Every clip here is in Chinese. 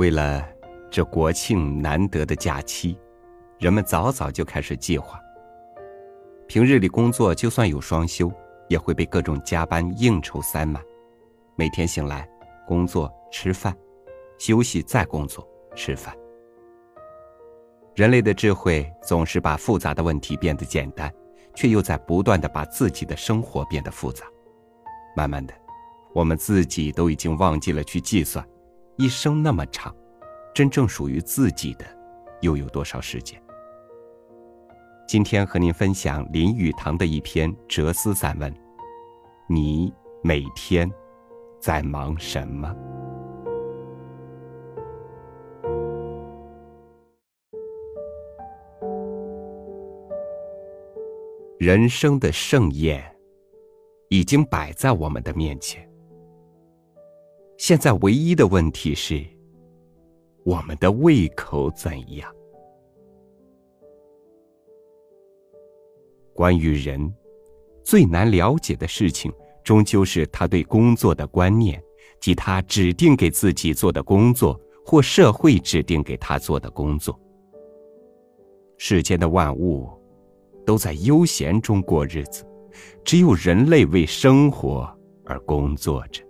为了这国庆难得的假期，人们早早就开始计划。平日里工作就算有双休，也会被各种加班应酬塞满。每天醒来，工作、吃饭、休息，再工作、吃饭。人类的智慧总是把复杂的问题变得简单，却又在不断的把自己的生活变得复杂。慢慢的，我们自己都已经忘记了去计算，一生那么长，真正属于自己的又有多少时间？今天和您分享林语堂的一篇哲思散文。你每天在忙什么？人生的盛宴已经摆在我们的面前，现在唯一的问题是，我们的胃口怎样？关于人，最难了解的事情，终究是他对工作的观念，即他指定给自己做的工作，或社会指定给他做的工作。世间的万物。都在悠闲中过日子，只有人类为生活而工作着。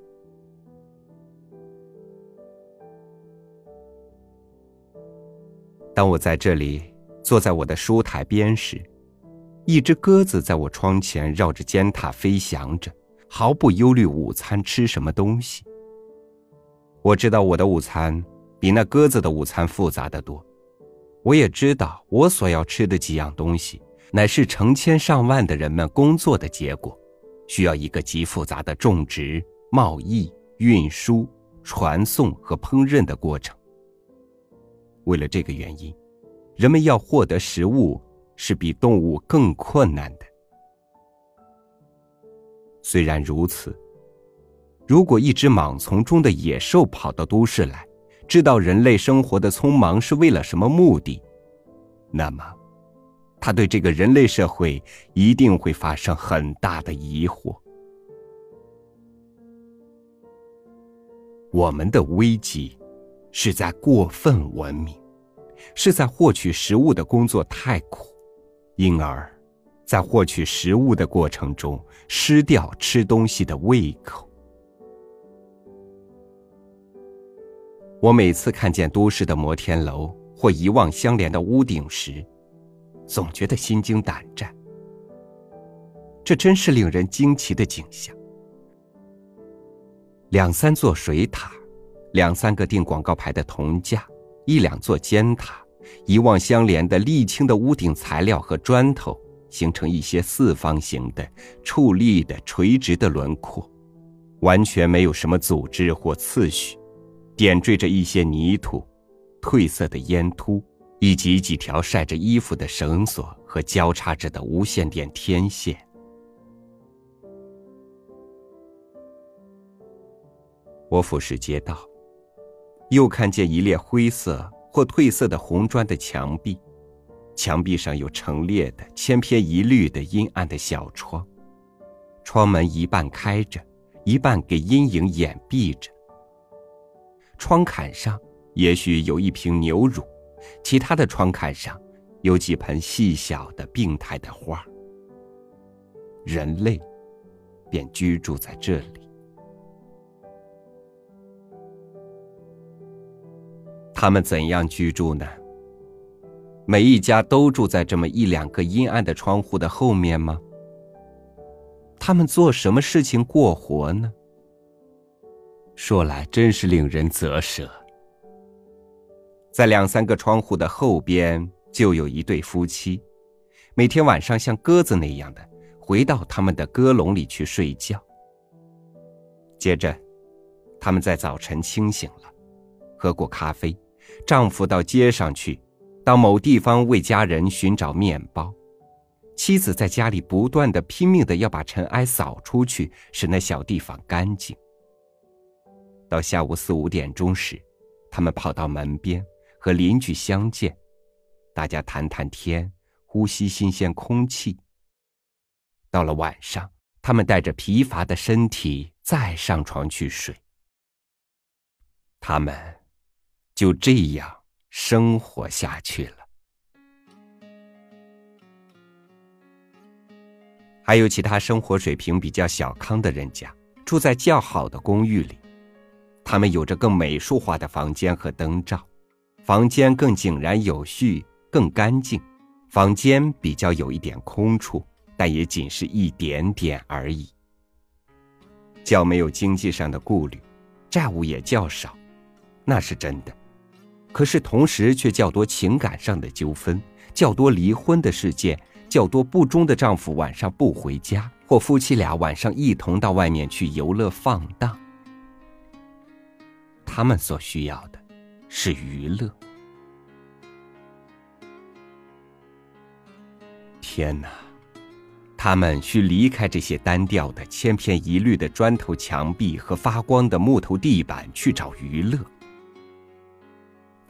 当我在这里坐在我的书台边时，一只鸽子在我窗前绕着尖塔飞翔着，毫不忧虑午餐吃什么东西。我知道我的午餐比那鸽子的午餐复杂的多，我也知道我所要吃的几样东西。乃是成千上万的人们工作的结果，需要一个极复杂的种植、贸易、运输、传送和烹饪的过程。为了这个原因，人们要获得食物是比动物更困难的。虽然如此，如果一只莽丛中的野兽跑到都市来，知道人类生活的匆忙是为了什么目的，那么。他对这个人类社会一定会发生很大的疑惑。我们的危机是在过分文明，是在获取食物的工作太苦，因而，在获取食物的过程中失掉吃东西的胃口。我每次看见都市的摩天楼或一望相连的屋顶时，总觉得心惊胆战，这真是令人惊奇的景象。两三座水塔，两三个钉广告牌的铜架，一两座尖塔，一望相连的沥青的屋顶材料和砖头，形成一些四方形的、矗立的、垂直的轮廓，完全没有什么组织或次序，点缀着一些泥土、褪色的烟突。以及几条晒着衣服的绳索和交叉着的无线电天线。我俯视街道，又看见一列灰色或褪色的红砖的墙壁，墙壁上有陈列的千篇一律的阴暗的小窗，窗门一半开着，一半给阴影掩蔽着。窗槛上也许有一瓶牛乳。其他的窗槛上，有几盆细小的病态的花。人类，便居住在这里。他们怎样居住呢？每一家都住在这么一两个阴暗的窗户的后面吗？他们做什么事情过活呢？说来真是令人啧舌。在两三个窗户的后边，就有一对夫妻，每天晚上像鸽子那样的回到他们的鸽笼里去睡觉。接着，他们在早晨清醒了，喝过咖啡，丈夫到街上去，到某地方为家人寻找面包，妻子在家里不断的拼命的要把尘埃扫出去，使那小地方干净。到下午四五点钟时，他们跑到门边。和邻居相见，大家谈谈天，呼吸新鲜空气。到了晚上，他们带着疲乏的身体再上床去睡。他们就这样生活下去了。还有其他生活水平比较小康的人家，住在较好的公寓里，他们有着更美术化的房间和灯罩，房间更井然有序、更干净。房间比较有一点空处，但也仅是一点点而已。较没有经济上的顾虑，债务也较少，那是真的。可是同时却较多情感上的纠纷，较多离婚的事件。较多不忠的丈夫晚上不回家，或夫妻俩晚上一同到外面去游乐放荡。他们所需要的，是娱乐。天哪，他们需离开这些单调的、千篇一律的砖头墙壁和发光的木头地板去找娱乐。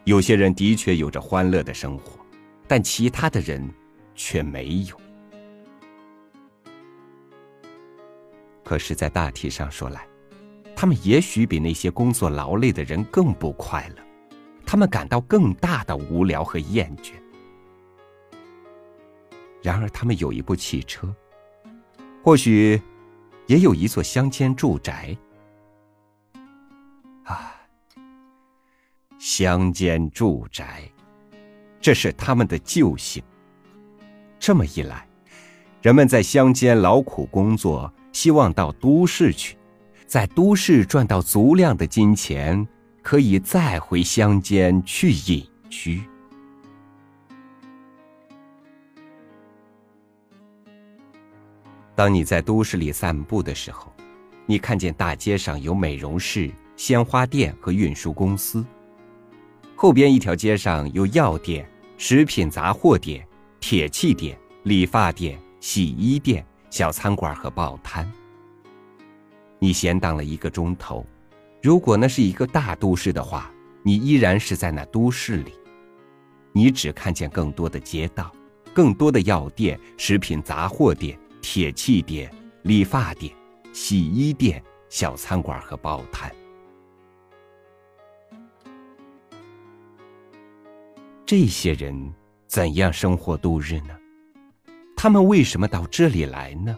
有些人的确有着欢乐的生活，但其他的人。却没有。可是，在大体上说来，他们也许比那些工作劳累的人更不快乐，他们感到更大的无聊和厌倦。然而，他们有一部汽车，或许也有一座乡间住宅。啊，乡间住宅，这是他们的救星。这么一来，人们在乡间劳苦工作，希望到都市去，在都市赚到足量的金钱，可以再回乡间去隐居。当你在都市里散步的时候，你看见大街上有美容室、鲜花店和运输公司；后边一条街上有药店、食品杂货店。铁器店、理发店、洗衣店、小餐馆和报摊。你闲荡了一个钟头，如果那是一个大都市的话，你依然是在那都市里。你只看见更多的街道，更多的药店、食品杂货店、铁器店、理发店、洗衣店、小餐馆和报摊。这些人。怎样生活度日呢？他们为什么到这里来呢？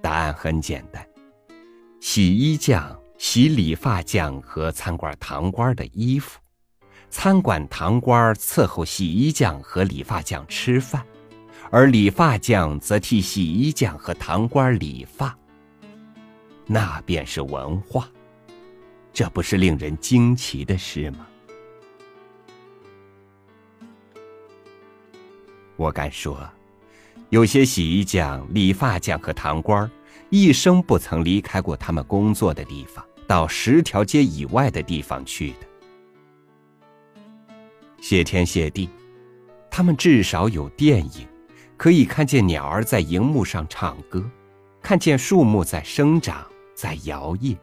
答案很简单：洗衣匠洗理发匠和餐馆堂倌的衣服，餐馆堂倌伺候洗衣匠和理发匠吃饭，而理发匠则替洗衣匠和堂倌理发。那便是文化，这不是令人惊奇的事吗？我敢说，有些洗衣匠、理发匠和堂倌一生不曾离开过他们工作的地方，到十条街以外的地方去的。谢天谢地，他们至少有电影，可以看见鸟儿在荧幕上唱歌，看见树木在生长、在摇曳。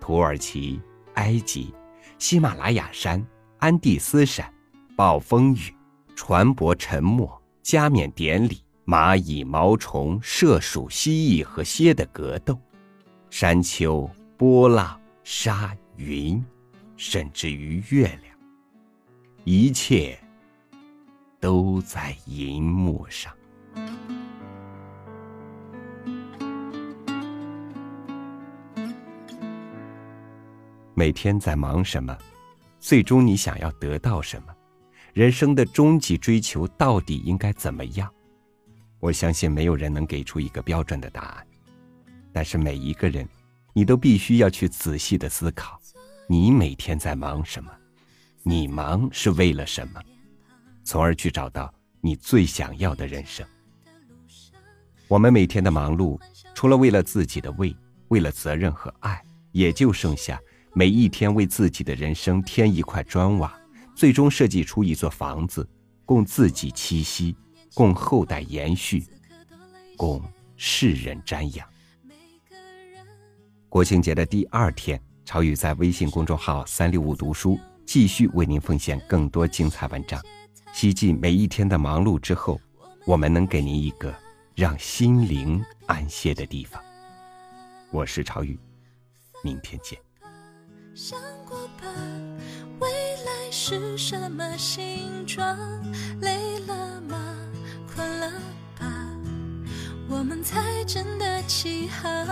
土耳其、埃及、喜马拉雅山、安第斯山、暴风雨。船舶沉没，加冕典礼，蚂蚁、毛虫、麝鼠、蜥蜴和蝎的格斗，山丘、波浪、沙、云，甚至于月亮，一切都在银幕上。每天在忙什么？最终你想要得到什么？人生的终极追求到底应该怎么样？我相信没有人能给出一个标准的答案。但是每一个人，你都必须要去仔细的思考：你每天在忙什么？你忙是为了什么？从而去找到你最想要的人生。我们每天的忙碌，除了为了自己的胃，为了责任和爱，也就剩下每一天为自己的人生添一块砖瓦。最终设计出一座房子，供自己栖息，供后代延续，供世人瞻仰。国庆节的第二天，朝宇在微信公众号“三六五读书”继续为您奉献更多精彩文章。希冀每一天的忙碌之后，我们能给您一个让心灵安歇的地方。我是朝宇，明天见。是什么形状？累了吗？困了吧？我们才真的起航，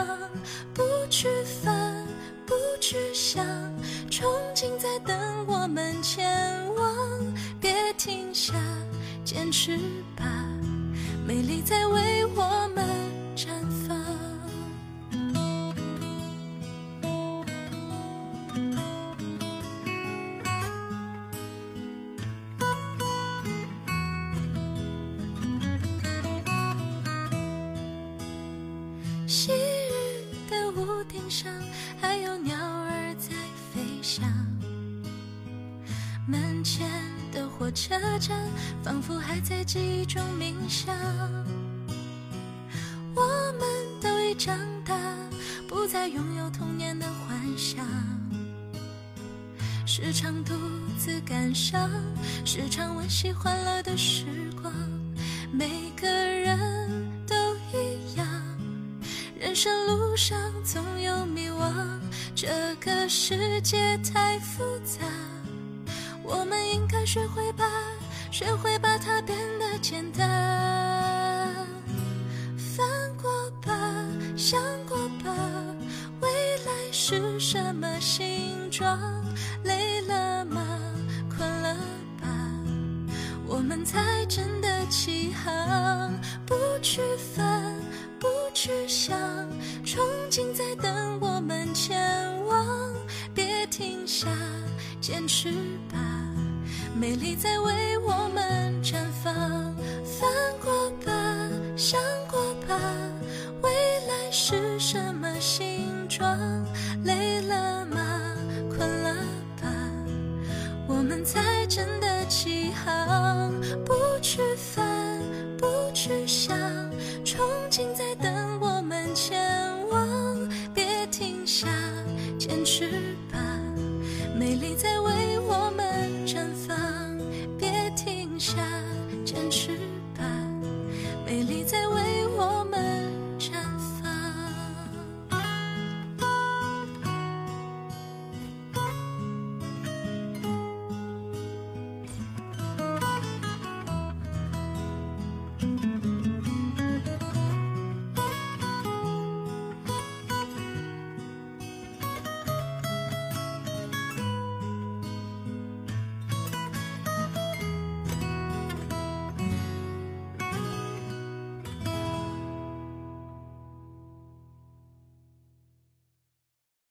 不去烦，不去想，憧憬在等我们前往。别停下，坚持吧，美丽在为我们门前的火车站，仿佛还在记忆中冥想。我们都已长大，不再拥有童年的幻想。时常独自感伤，时常温习欢乐的时光。每个人都一样，人生路上总有迷惘，这个世界太复杂。我们应该学会把，学会把它变得简单。翻过吧，想过吧，未来是什么形状？累了吗？困了吧？我们才真的起航，不去烦，不去想，憧憬在等我们前往。别停下，坚持吧。美丽在为我们绽放，翻过吧，想过吧，未来是什么形状？累了吗？困了吧？我们才真的起航，不去烦，不去想，憧憬在等。